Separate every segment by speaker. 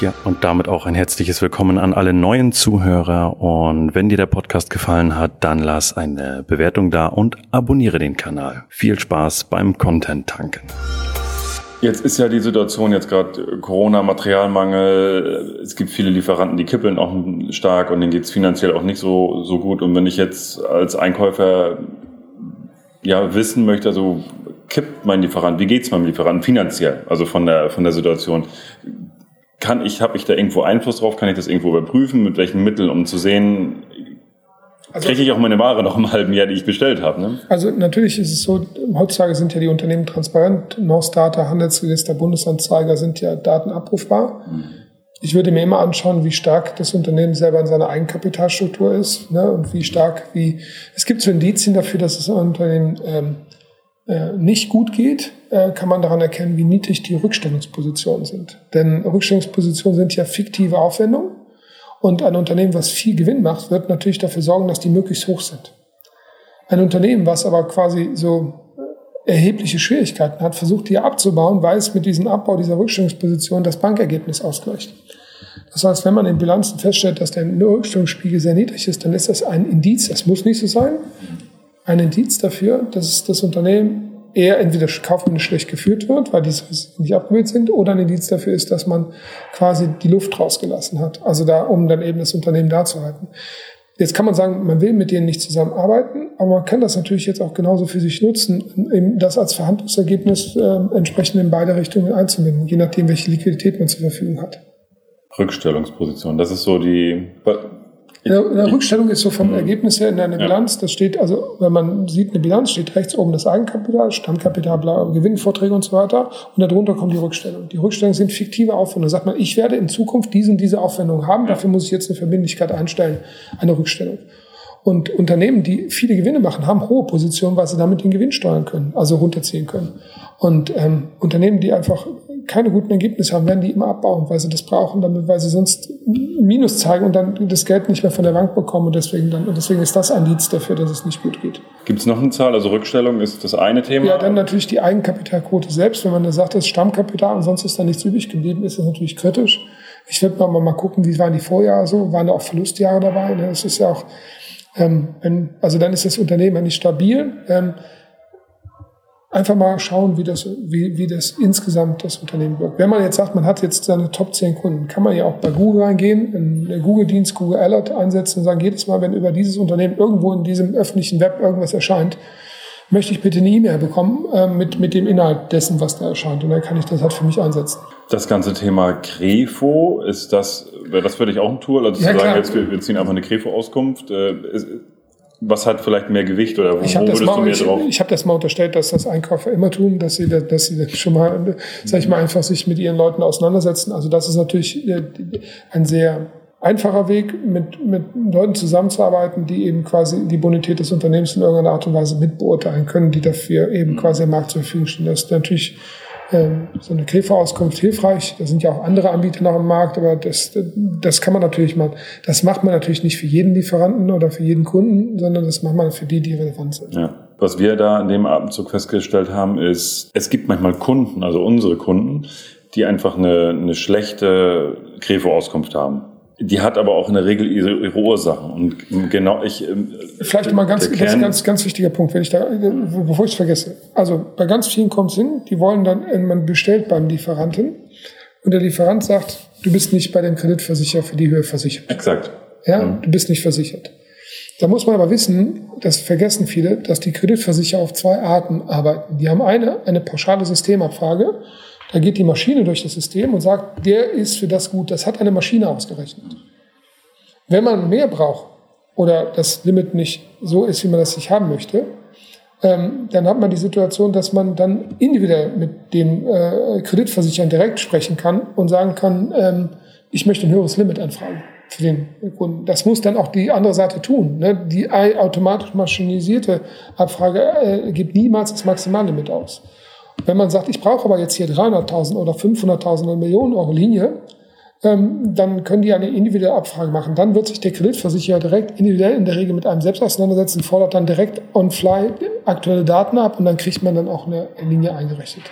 Speaker 1: Ja, und damit auch ein herzliches Willkommen an alle neuen Zuhörer. Und wenn dir der Podcast gefallen hat, dann lass eine Bewertung da und abonniere den Kanal. Viel Spaß beim Content tanken.
Speaker 2: Jetzt ist ja die Situation jetzt gerade Corona, Materialmangel. Es gibt viele Lieferanten, die kippeln auch stark und denen geht's finanziell auch nicht so, so gut. Und wenn ich jetzt als Einkäufer ja wissen möchte, also kippt mein Lieferant, wie geht's meinem Lieferanten finanziell, also von der, von der Situation, kann ich, habe ich da irgendwo Einfluss drauf? Kann ich das irgendwo überprüfen? Mit welchen Mitteln, um zu sehen, also, kriege ich auch meine Ware noch im halben Jahr, die ich bestellt habe? Ne?
Speaker 3: Also natürlich ist es so, heutzutage sind ja die Unternehmen transparent. North-Data, Handelsregister, Bundesanzeiger sind ja Daten abrufbar. Mhm. Ich würde mir immer anschauen, wie stark das Unternehmen selber in seiner Eigenkapitalstruktur ist ne, und wie stark, wie es gibt so Indizien dafür, dass das Unternehmen ähm, äh, nicht gut geht, äh, kann man daran erkennen, wie niedrig die Rückstellungspositionen sind. Denn Rückstellungspositionen sind ja fiktive Aufwendungen und ein Unternehmen, was viel Gewinn macht, wird natürlich dafür sorgen, dass die möglichst hoch sind. Ein Unternehmen, was aber quasi so äh, erhebliche Schwierigkeiten hat, versucht die abzubauen, weil es mit diesem Abbau dieser Rückstellungsposition das Bankergebnis ausgleicht. Das heißt, wenn man in Bilanzen feststellt, dass der Rückstellungsspiegel sehr niedrig ist, dann ist das ein Indiz, das muss nicht so sein, ein Indiz dafür, dass das Unternehmen eher entweder kaufmännisch schlecht geführt wird, weil Risiken nicht abgebildet sind, oder ein Indiz dafür ist, dass man quasi die Luft rausgelassen hat. Also da, um dann eben das Unternehmen da zu halten. Jetzt kann man sagen, man will mit denen nicht zusammenarbeiten, aber man kann das natürlich jetzt auch genauso für sich nutzen, eben das als Verhandlungsergebnis äh, entsprechend in beide Richtungen einzubinden, je nachdem, welche Liquidität man zur Verfügung hat.
Speaker 2: Rückstellungsposition, das ist so die
Speaker 3: in der, in der Rückstellung ist so vom Ergebnis her in einer Bilanz, das steht, also wenn man sieht eine Bilanz, steht rechts oben das Eigenkapital, Stammkapital, bla, Gewinnvorträge und so weiter und darunter kommt die Rückstellung. Die Rückstellungen sind fiktive Aufwendungen. Da sagt man, ich werde in Zukunft diesen, diese Aufwendung haben, dafür muss ich jetzt eine Verbindlichkeit einstellen, eine Rückstellung. Und Unternehmen, die viele Gewinne machen, haben hohe Positionen, weil sie damit den Gewinn steuern können, also runterziehen können. Und ähm, Unternehmen, die einfach keine guten Ergebnisse haben, werden die immer abbauen, weil sie das brauchen, damit, weil sie sonst Minus zeigen und dann das Geld nicht mehr von der Bank bekommen. Und deswegen, dann, und deswegen ist das ein Indiz dafür, dass es nicht gut geht.
Speaker 2: Gibt es noch eine Zahl? Also Rückstellung ist das eine Thema?
Speaker 3: Ja, dann natürlich die Eigenkapitalquote selbst. Wenn man da sagt, das ist Stammkapital und sonst ist da nichts übrig geblieben, ist das natürlich kritisch. Ich würde mal, mal gucken, wie waren die Vorjahre so? Waren da auch Verlustjahre dabei? Das ist ja auch, ähm, wenn, also dann ist das Unternehmen nicht stabil. Ähm, einfach mal schauen, wie das, wie, wie das insgesamt das Unternehmen wirkt. Wenn man jetzt sagt, man hat jetzt seine Top 10 Kunden, kann man ja auch bei Google reingehen, einen Google-Dienst, Google Alert einsetzen und sagen, jedes Mal, wenn über dieses Unternehmen irgendwo in diesem öffentlichen Web irgendwas erscheint, möchte ich bitte eine E-Mail bekommen äh, mit, mit dem Inhalt dessen, was da erscheint. Und dann kann ich das halt für mich einsetzen.
Speaker 2: Das ganze Thema Grefo, ist das, wäre das für dich auch ein Tool? Also ja, zu sagen, jetzt, wir, wir ziehen einfach eine Grefo-Auskunft. Äh, was hat vielleicht mehr Gewicht oder wo,
Speaker 3: ich
Speaker 2: wo
Speaker 3: würdest mal, du mehr ich, drauf? Ich habe das mal unterstellt, dass das Einkäufer immer tun, dass sie, dass sie schon mal, sag ich mal, einfach sich mit ihren Leuten auseinandersetzen. Also das ist natürlich äh, ein sehr einfacher Weg, mit, mit Leuten zusammenzuarbeiten, die eben quasi die Bonität des Unternehmens in irgendeiner Art und Weise mitbeurteilen können, die dafür eben quasi am Markt zur Verfügung stehen. Das ist natürlich so eine Käferauskunft hilfreich. Da sind ja auch andere Anbieter noch im Markt, aber das, das kann man natürlich mal, das macht man natürlich nicht für jeden Lieferanten oder für jeden Kunden, sondern das macht man für die, die relevant sind.
Speaker 2: Ja. Was wir da in dem Abendzug festgestellt haben, ist, es gibt manchmal Kunden, also unsere Kunden, die einfach eine, eine schlechte Grefo-Auskunft haben. Die hat aber auch in der Regel ihre, Ursachen. Und genau ich. Ähm,
Speaker 3: Vielleicht mal ganz, ist ganz, ganz wichtiger Punkt, wenn ich da, bevor ich es vergesse. Also bei ganz vielen kommt es hin, die wollen dann, äh, man bestellt beim Lieferanten und der Lieferant sagt, du bist nicht bei dem Kreditversicherer für die Höhe versichert.
Speaker 2: Exakt.
Speaker 3: Ja, mhm. du bist nicht versichert. Da muss man aber wissen, das vergessen viele, dass die Kreditversicherer auf zwei Arten arbeiten. Die haben eine, eine pauschale Systemabfrage da geht die Maschine durch das System und sagt, der ist für das gut, das hat eine Maschine ausgerechnet. Wenn man mehr braucht oder das Limit nicht so ist, wie man das sich haben möchte, ähm, dann hat man die Situation, dass man dann individuell mit dem äh, Kreditversicherern direkt sprechen kann und sagen kann, ähm, ich möchte ein höheres Limit anfragen für den Kunden. Das muss dann auch die andere Seite tun. Ne? Die automatisch maschinisierte Abfrage äh, gibt niemals das Maximallimit aus. Wenn man sagt, ich brauche aber jetzt hier 300.000 oder 500.000 oder Millionen Euro Linie, ähm, dann können die eine individuelle Abfrage machen. Dann wird sich der Kreditversicherer direkt individuell in der Regel mit einem selbst auseinandersetzen, fordert dann direkt on fly aktuelle Daten ab und dann kriegt man dann auch eine Linie eingerechnet.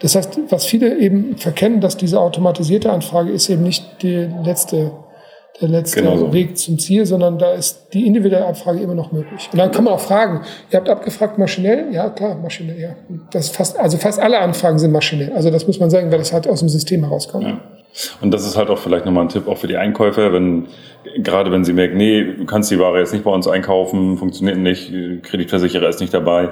Speaker 3: Das heißt, was viele eben verkennen, dass diese automatisierte Anfrage ist eben nicht die letzte der letzte genau so. Weg zum Ziel, sondern da ist die individuelle Abfrage immer noch möglich. Und dann kann man auch fragen, ihr habt abgefragt maschinell? Ja, klar, maschinell, ja. Das fast, also fast alle Anfragen sind maschinell. Also das muss man sagen, weil das halt aus dem System herauskommt. Ja.
Speaker 2: Und das ist halt auch vielleicht nochmal ein Tipp auch für die Einkäufer, wenn, gerade wenn sie merken, nee, du kannst die Ware jetzt nicht bei uns einkaufen, funktioniert nicht, Kreditversicherer ist nicht dabei,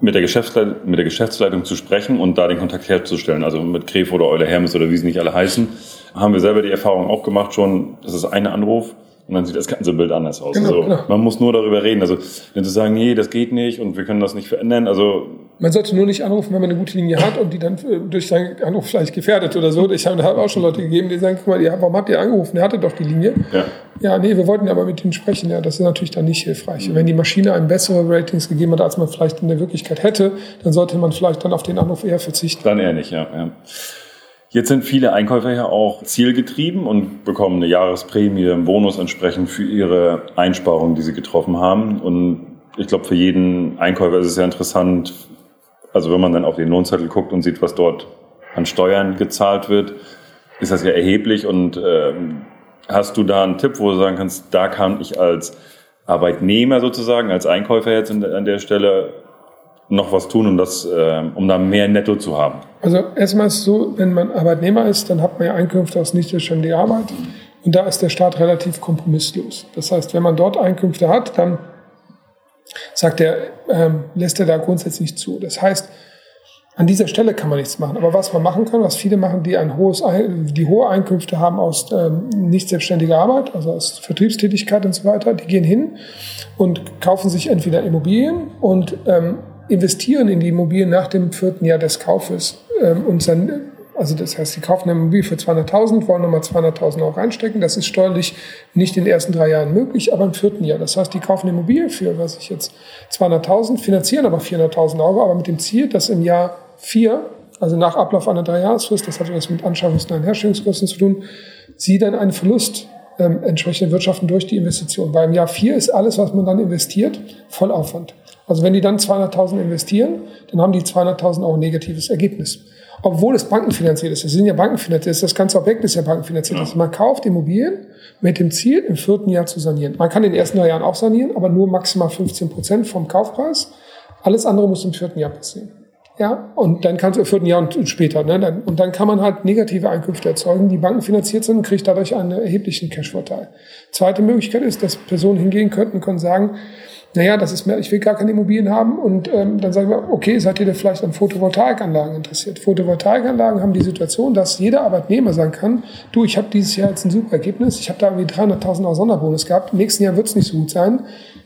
Speaker 2: mit der, Geschäftsleitung, mit der Geschäftsleitung zu sprechen und da den Kontakt herzustellen, also mit Kref oder Euler Hermes oder wie sie nicht alle heißen, haben wir selber die Erfahrung auch gemacht schon, das ist ein Anruf und dann sieht das ganze Bild anders aus. Genau, also, genau. Man muss nur darüber reden. Also wenn sie sagen, nee, das geht nicht und wir können das nicht verändern, also
Speaker 3: man sollte nur nicht anrufen, wenn man eine gute Linie hat und die dann äh, durch seinen Anruf vielleicht gefährdet oder so. Ich habe auch schon Leute gegeben, die sagen, guck mal, ja, warum habt ihr angerufen? Er hatte doch die Linie. Ja. ja, nee, wir wollten aber mit ihnen sprechen. Ja, das ist natürlich dann nicht hilfreich. Mhm. Wenn die Maschine einem bessere Ratings gegeben hat, als man vielleicht in der Wirklichkeit hätte, dann sollte man vielleicht dann auf den Anruf eher verzichten.
Speaker 2: Dann eher nicht, ja. ja. Jetzt sind viele Einkäufer ja auch zielgetrieben und bekommen eine Jahresprämie, einen Bonus entsprechend für ihre Einsparungen, die sie getroffen haben. Und ich glaube, für jeden Einkäufer ist es ja interessant, also wenn man dann auf den Lohnzettel guckt und sieht, was dort an Steuern gezahlt wird, ist das ja erheblich. Und ähm, hast du da einen Tipp, wo du sagen kannst, da kann ich als Arbeitnehmer sozusagen, als Einkäufer jetzt an der Stelle noch was tun, um das, äh, um da mehr Netto zu haben?
Speaker 3: Also erstmal ist es so, wenn man Arbeitnehmer ist, dann hat man ja Einkünfte aus nicht selbstständiger Arbeit. Und da ist der Staat relativ kompromisslos. Das heißt, wenn man dort Einkünfte hat, dann sagt er, ähm, lässt er da grundsätzlich zu. Das heißt, an dieser Stelle kann man nichts machen. Aber was man machen kann, was viele machen, die ein hohes, die hohe Einkünfte haben aus ähm, nicht selbstständiger Arbeit, also aus Vertriebstätigkeit und so weiter, die gehen hin und kaufen sich entweder Immobilien und ähm, investieren in die Immobilien nach dem vierten Jahr des Kaufes ähm, und dann also das heißt, sie kaufen eine Immobilie für 200.000, wollen nochmal 200.000 Euro reinstecken. Das ist steuerlich nicht in den ersten drei Jahren möglich, aber im vierten Jahr. Das heißt, die kaufen eine Immobilie für, was ich jetzt, 200.000, finanzieren aber 400.000 Euro, aber mit dem Ziel, dass im Jahr vier, also nach Ablauf einer Dreijahresfrist, das hat was mit Anschaffungs- und Herstellungskosten zu tun, sie dann einen Verlust ähm, entsprechend wirtschaften durch die Investition. Weil im Jahr vier ist alles, was man dann investiert, Vollaufwand. Also wenn die dann 200.000 investieren, dann haben die 200.000 Euro negatives Ergebnis. Obwohl es bankenfinanziert ist. Es sind ja bankenfinanziert. Das ganze Objekt ist ja bankenfinanziert. Ja. Also man kauft Immobilien mit dem Ziel, im vierten Jahr zu sanieren. Man kann in den ersten drei Jahren auch sanieren, aber nur maximal 15 Prozent vom Kaufpreis. Alles andere muss im vierten Jahr passieren. Ja, und dann kannst du im vierten Jahr und später, ne, und dann kann man halt negative Einkünfte erzeugen, die bankenfinanziert sind und kriegt dadurch einen erheblichen Cash-Vorteil. Zweite Möglichkeit ist, dass Personen hingehen könnten und können sagen, naja, das ist mir, ich will gar keine Immobilien haben. Und ähm, dann sagen wir, okay, seid ihr denn vielleicht an Photovoltaikanlagen interessiert? Photovoltaikanlagen haben die Situation, dass jeder Arbeitnehmer sagen kann, du, ich habe dieses Jahr jetzt ein super Ergebnis, ich habe da irgendwie 300.000 Euro Sonderbonus gehabt, im nächsten Jahr wird es nicht so gut sein.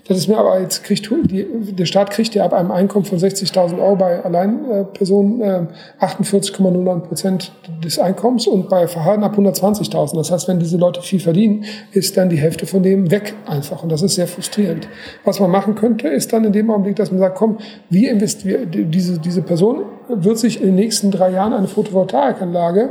Speaker 3: Das ist mir aber jetzt kriegt die, der Staat kriegt ja ab einem Einkommen von 60.000 Euro bei Alleinpersonen äh, 48,09 Prozent des Einkommens und bei Verhalten ab 120.000. Das heißt, wenn diese Leute viel verdienen, ist dann die Hälfte von dem weg einfach und das ist sehr frustrierend. Was man machen könnte, ist dann in dem Augenblick, dass man sagt, komm, wir investieren diese diese Person wird sich in den nächsten drei Jahren eine Photovoltaikanlage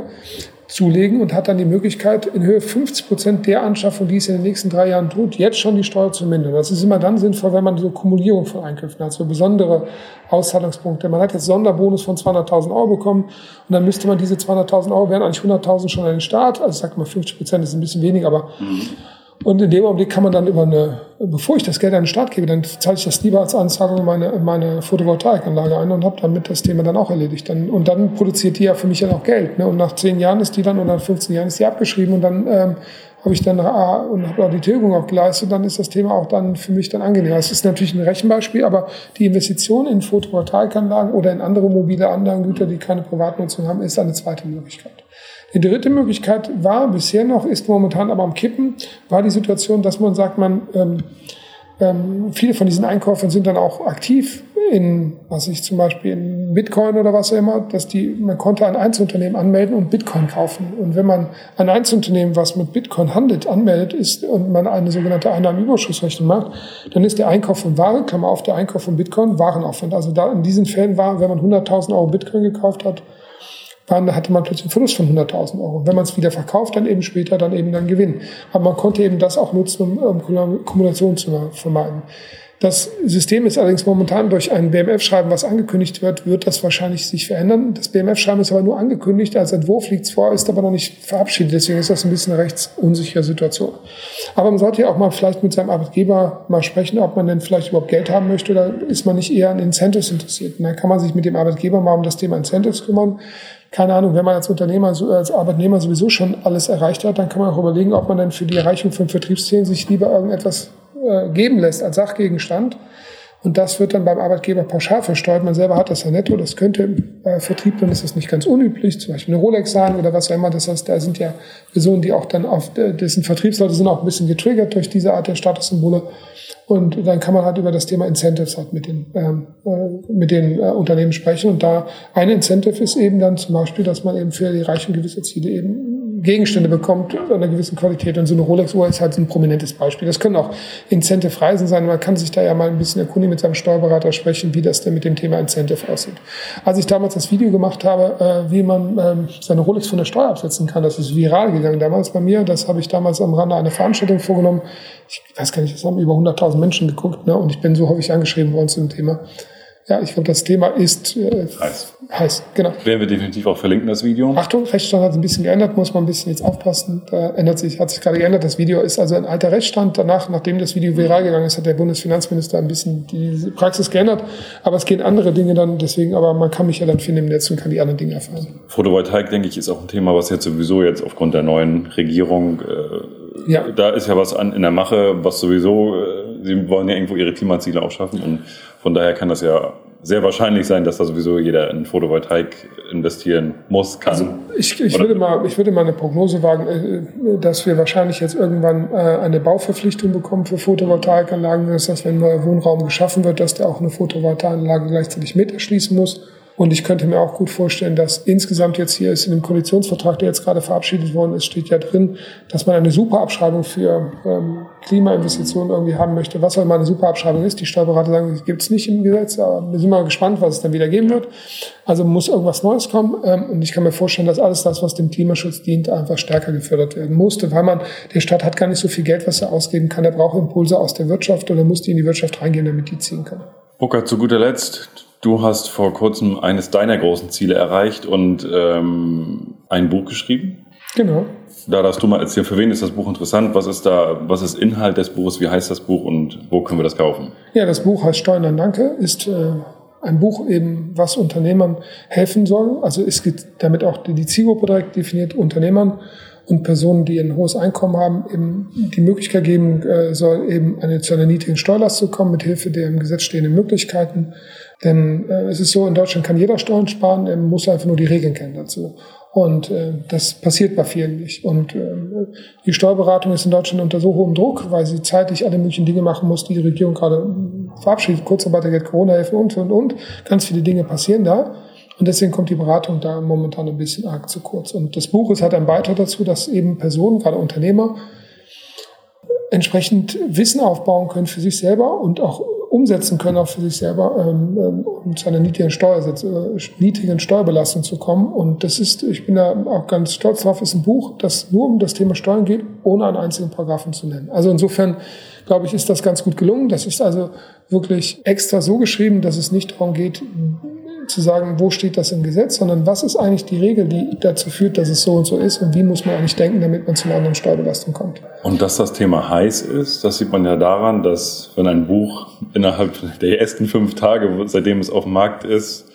Speaker 3: zulegen und hat dann die Möglichkeit, in Höhe 50 Prozent der Anschaffung, die es in den nächsten drei Jahren tut, jetzt schon die Steuer zu mindern. Das ist immer dann sinnvoll, wenn man so Kumulierung von Einkünften hat, so besondere Auszahlungspunkte. Man hat jetzt Sonderbonus von 200.000 Euro bekommen und dann müsste man diese 200.000 Euro, wären eigentlich 100.000 schon an den Staat, also ich sag mal 50 Prozent ist ein bisschen wenig, aber mhm. Und in dem Augenblick kann man dann über eine, bevor ich das Geld an den Staat gebe, dann zahle ich das lieber als Anzahlung in meine, in meine Photovoltaikanlage ein und habe damit das Thema dann auch erledigt. Dann, und dann produziert die ja für mich ja auch Geld. Ne? Und nach zehn Jahren ist die dann, oder nach 15 Jahren ist die abgeschrieben und dann ähm, habe ich dann ah, und habe die Tilgung auch geleistet, dann ist das Thema auch dann für mich dann angenehm. Das ist natürlich ein Rechenbeispiel, aber die Investition in Photovoltaikanlagen oder in andere mobile Anlagengüter, die keine Privatnutzung haben, ist eine zweite Möglichkeit. Die dritte Möglichkeit war bisher noch, ist momentan aber am Kippen, war die Situation, dass man sagt, man ähm, ähm, viele von diesen Einkäufern sind dann auch aktiv in, was ich zum Beispiel in Bitcoin oder was auch immer, dass die, man konnte ein Einzelunternehmen anmelden und Bitcoin kaufen. Und wenn man ein Einzelunternehmen, was mit Bitcoin handelt, anmeldet ist und man eine sogenannte Einnahmenüberschussrechnung macht, dann ist der Einkauf von Ware, Klammer auf, der Einkauf von Bitcoin Warenaufwand. Also da in diesen Fällen war, wenn man 100.000 Euro Bitcoin gekauft hat, waren, hatte man plötzlich einen Verlust von 100.000 Euro. Wenn man es wieder verkauft, dann eben später dann eben dann Gewinn. Aber man konnte eben das auch nutzen, um, um Kumulation zu vermeiden. Das System ist allerdings momentan durch ein BMF-Schreiben, was angekündigt wird, wird das wahrscheinlich sich verändern. Das BMF-Schreiben ist aber nur angekündigt, als Entwurf liegt es vor, ist aber noch nicht verabschiedet. Deswegen ist das ein bisschen eine rechtsunsichere Situation. Aber man sollte ja auch mal vielleicht mit seinem Arbeitgeber mal sprechen, ob man denn vielleicht überhaupt Geld haben möchte oder ist man nicht eher an Incentives interessiert. Und dann kann man sich mit dem Arbeitgeber mal um das Thema Incentives kümmern keine Ahnung, wenn man als Unternehmer, als Arbeitnehmer sowieso schon alles erreicht hat, dann kann man auch überlegen, ob man dann für die Erreichung von Vertriebszielen sich lieber irgendetwas äh, geben lässt als Sachgegenstand. Und das wird dann beim Arbeitgeber pauschal versteuert. Man selber hat das ja netto. Das könnte bei Vertrieblern ist das nicht ganz unüblich, zum Beispiel eine Rolex sein oder was auch immer. Das heißt, da sind ja Personen, die auch dann auf dessen Vertriebsleute sind auch ein bisschen getriggert durch diese Art der Statussymbole. Und dann kann man halt über das Thema Incentives halt mit den, ähm, äh, mit den äh, Unternehmen sprechen. Und da ein Incentive ist eben dann zum Beispiel, dass man eben für die Erreichung gewisser Ziele eben Gegenstände bekommt einer gewissen Qualität. Und so eine Rolex-Uhr ist halt so ein prominentes Beispiel. Das können auch Incentive-Reisen sein. Man kann sich da ja mal ein bisschen erkundigen mit seinem Steuerberater sprechen, wie das denn mit dem Thema Incentive aussieht. Als ich damals das Video gemacht habe, äh, wie man ähm, seine Rolex von der Steuer absetzen kann, das ist viral gegangen damals bei mir. Das habe ich damals am Rande einer Veranstaltung vorgenommen. Ich weiß gar nicht, es haben über 100.000 Menschen geguckt. Ne? Und ich bin so häufig angeschrieben worden zu dem Thema. Ja, ich glaube, das Thema ist äh, heiß. heiß. Genau.
Speaker 2: Werden wir definitiv auch verlinken, das Video.
Speaker 3: Achtung, Rechtsstand hat ein bisschen geändert, muss man ein bisschen jetzt aufpassen. Da ändert sich, hat sich gerade geändert. Das Video ist also ein alter Rechtsstand. Danach, nachdem das Video viral gegangen ist, hat der Bundesfinanzminister ein bisschen die Praxis geändert. Aber es gehen andere Dinge dann, deswegen, aber man kann mich ja dann finden im Netz und kann die anderen Dinge erfahren.
Speaker 2: Photovoltaik, denke ich, ist auch ein Thema, was jetzt sowieso jetzt aufgrund der neuen Regierung, äh, ja. da ist ja was an, in der Mache, was sowieso, äh, sie wollen ja irgendwo ihre Klimaziele auch schaffen und von daher kann das ja sehr wahrscheinlich sein, dass da sowieso jeder in Photovoltaik investieren muss, kann. Also
Speaker 3: ich, ich, würde mal, ich würde mal eine Prognose wagen, äh, dass wir wahrscheinlich jetzt irgendwann äh, eine Bauverpflichtung bekommen für Photovoltaikanlagen. Das heißt, wenn ein neuer Wohnraum geschaffen wird, dass der auch eine Photovoltaikanlage gleichzeitig mit erschließen muss. Und ich könnte mir auch gut vorstellen, dass insgesamt jetzt hier ist in dem Koalitionsvertrag, der jetzt gerade verabschiedet worden ist, steht ja drin, dass man eine Superabschreibung für ähm, Klimainvestitionen irgendwie haben möchte. Was auch immer eine Superabschreibung ist, die Steuerberater sagen, die gibt es nicht im Gesetz, aber wir sind mal gespannt, was es dann wieder geben wird. Also muss irgendwas Neues kommen. Ähm, und ich kann mir vorstellen, dass alles das, was dem Klimaschutz dient, einfach stärker gefördert werden musste, weil man, der Staat hat gar nicht so viel Geld, was er ausgeben kann. Er braucht Impulse aus der Wirtschaft oder muss die in die Wirtschaft reingehen, damit die ziehen kann.
Speaker 2: Burkhard, zu guter Letzt, Du hast vor kurzem eines deiner großen Ziele erreicht und ähm, ein Buch geschrieben.
Speaker 3: Genau.
Speaker 2: Da darfst du mal erzählen, für wen ist das Buch interessant? Was ist da, was ist Inhalt des Buches? Wie heißt das Buch und wo können wir das kaufen?
Speaker 3: Ja, das Buch heißt Steuern an Danke, ist äh, ein Buch eben, was Unternehmern helfen soll. Also es gibt damit auch die Zielgruppe direkt definiert, Unternehmern und Personen, die ein hohes Einkommen haben, eben die Möglichkeit geben äh, soll, eben eine, zu einer niedrigen Steuerlast zu kommen, mit Hilfe der im Gesetz stehenden Möglichkeiten. Denn äh, es ist so, in Deutschland kann jeder Steuern sparen, er muss einfach nur die Regeln kennen dazu. Und äh, das passiert bei vielen nicht. Und äh, die Steuerberatung ist in Deutschland unter so hohem Druck, weil sie zeitlich alle möglichen Dinge machen muss, die die Regierung gerade verabschiedet, Kurzarbeitergeld, Corona-Hilfe und, und, und. Ganz viele Dinge passieren da. Und deswegen kommt die Beratung da momentan ein bisschen arg zu kurz. Und das Buch ist halt ein Beitrag dazu, dass eben Personen, gerade Unternehmer, entsprechend Wissen aufbauen können für sich selber und auch umsetzen können, auch für sich selber, ähm, ähm um zu einer niedrigen, Steuersitz, äh, niedrigen Steuerbelastung zu kommen. Und das ist, ich bin da auch ganz stolz drauf, ist ein Buch, das nur um das Thema Steuern geht, ohne einen einzigen Paragraphen zu nennen. Also insofern, glaube ich, ist das ganz gut gelungen. Das ist also wirklich extra so geschrieben, dass es nicht darum geht, zu sagen, wo steht das im Gesetz, sondern was ist eigentlich die Regel, die dazu führt, dass es so und so ist und wie muss man eigentlich denken, damit man zu einer anderen Steuerbelastung kommt.
Speaker 2: Und dass das Thema heiß ist, das sieht man ja daran, dass wenn ein Buch innerhalb der ersten fünf Tage, seitdem es auf dem Markt ist,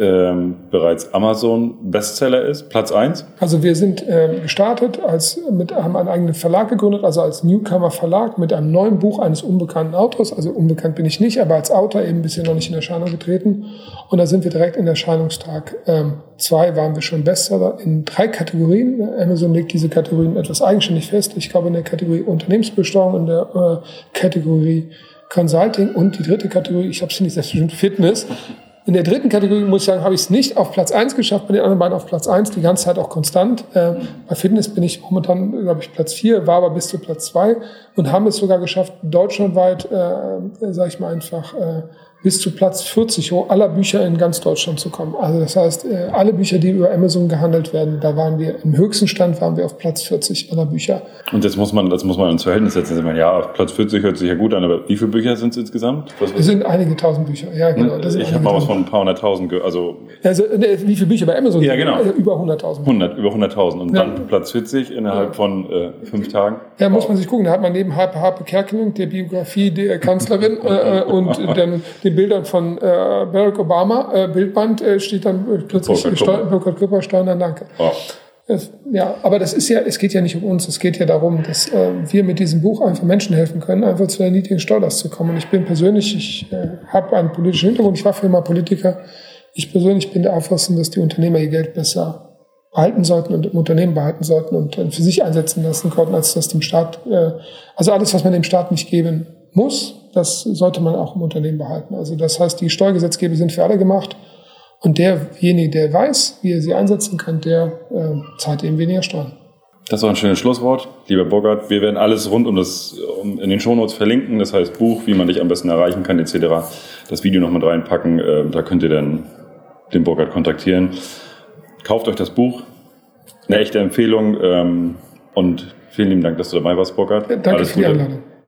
Speaker 2: ähm, bereits Amazon Bestseller ist, Platz eins.
Speaker 3: Also wir sind ähm, gestartet, als mit, haben einen eigenen Verlag gegründet, also als Newcomer Verlag mit einem neuen Buch eines unbekannten Autors. Also unbekannt bin ich nicht, aber als Autor eben bisher noch nicht in Erscheinung getreten. Und da sind wir direkt in Erscheinungstag ähm, waren wir schon Bestseller in drei Kategorien. Amazon legt diese Kategorien etwas eigenständig fest. Ich glaube in der Kategorie Unternehmensbesteuerung, in der äh, Kategorie Consulting und die dritte Kategorie, ich habe es nicht selbstbestimmt, Fitness. In der dritten Kategorie muss ich sagen, habe ich es nicht auf Platz eins geschafft, bei den anderen beiden auf Platz eins die ganze Zeit auch konstant. Äh, bei Fitness bin ich momentan, glaube ich, Platz vier war aber bis zu Platz zwei und haben es sogar geschafft, deutschlandweit, äh, sage ich mal einfach, äh, bis zu Platz 40 aller Bücher in ganz Deutschland zu kommen. Also das heißt, äh, alle Bücher, die über Amazon gehandelt werden, da waren wir im höchsten Stand waren wir auf Platz 40 aller Bücher.
Speaker 2: Und das muss man, das muss man ins Verhältnis setzen. Ja, auf Platz 40 hört sich ja gut an, aber wie viele Bücher sind es insgesamt?
Speaker 3: Es sind einige tausend Bücher. Ja, genau.
Speaker 2: ich habe mal was von ein paar hunderttausend,
Speaker 3: also, also ne, wie viele Bücher bei Amazon?
Speaker 2: Ja, genau.
Speaker 3: Also über 100.000.
Speaker 2: 100, über 100.000 und ja. dann Platz 40 innerhalb ja. von äh, fünf Tagen.
Speaker 3: Ja, muss man sich gucken. Da hat man neben Harpe, Harpe Kerkeling, der Biografie der Kanzlerin äh, äh und dann den Bildern von äh, Barack Obama, äh, Bildband, äh, steht dann plötzlich Burkhard Küpper, Steuern, danke. Oh. Ja, aber das ist ja, es geht ja nicht um uns, es geht ja darum, dass äh, wir mit diesem Buch einfach Menschen helfen können, einfach zu der niedrigen Steuerlast zu kommen. Und ich bin persönlich, ich äh, habe einen politischen Hintergrund, ich war früher mal Politiker. Ich persönlich bin der Auffassung, dass die Unternehmer ihr Geld besser behalten sollten und im Unternehmen behalten sollten und äh, für sich einsetzen lassen konnten, als das dem Staat, also alles, was man dem Staat nicht geben muss, das sollte man auch im Unternehmen behalten. Also das heißt, die Steuergesetzgeber sind für alle gemacht. Und derjenige, der weiß, wie er sie einsetzen kann, der äh, zahlt eben weniger Steuern.
Speaker 2: Das war ein schönes Schlusswort. Lieber Burkhard, wir werden alles rund um das um, in den Shownotes verlinken. Das heißt Buch, wie man dich am besten erreichen kann, etc. Das Video noch mit reinpacken. Äh, da könnt ihr dann den Burkhard kontaktieren. Kauft euch das Buch. Eine echte Empfehlung. Ähm, und vielen lieben Dank, dass du dabei warst, Burkhard.
Speaker 3: Ja, danke
Speaker 2: alles
Speaker 3: für die Einladung.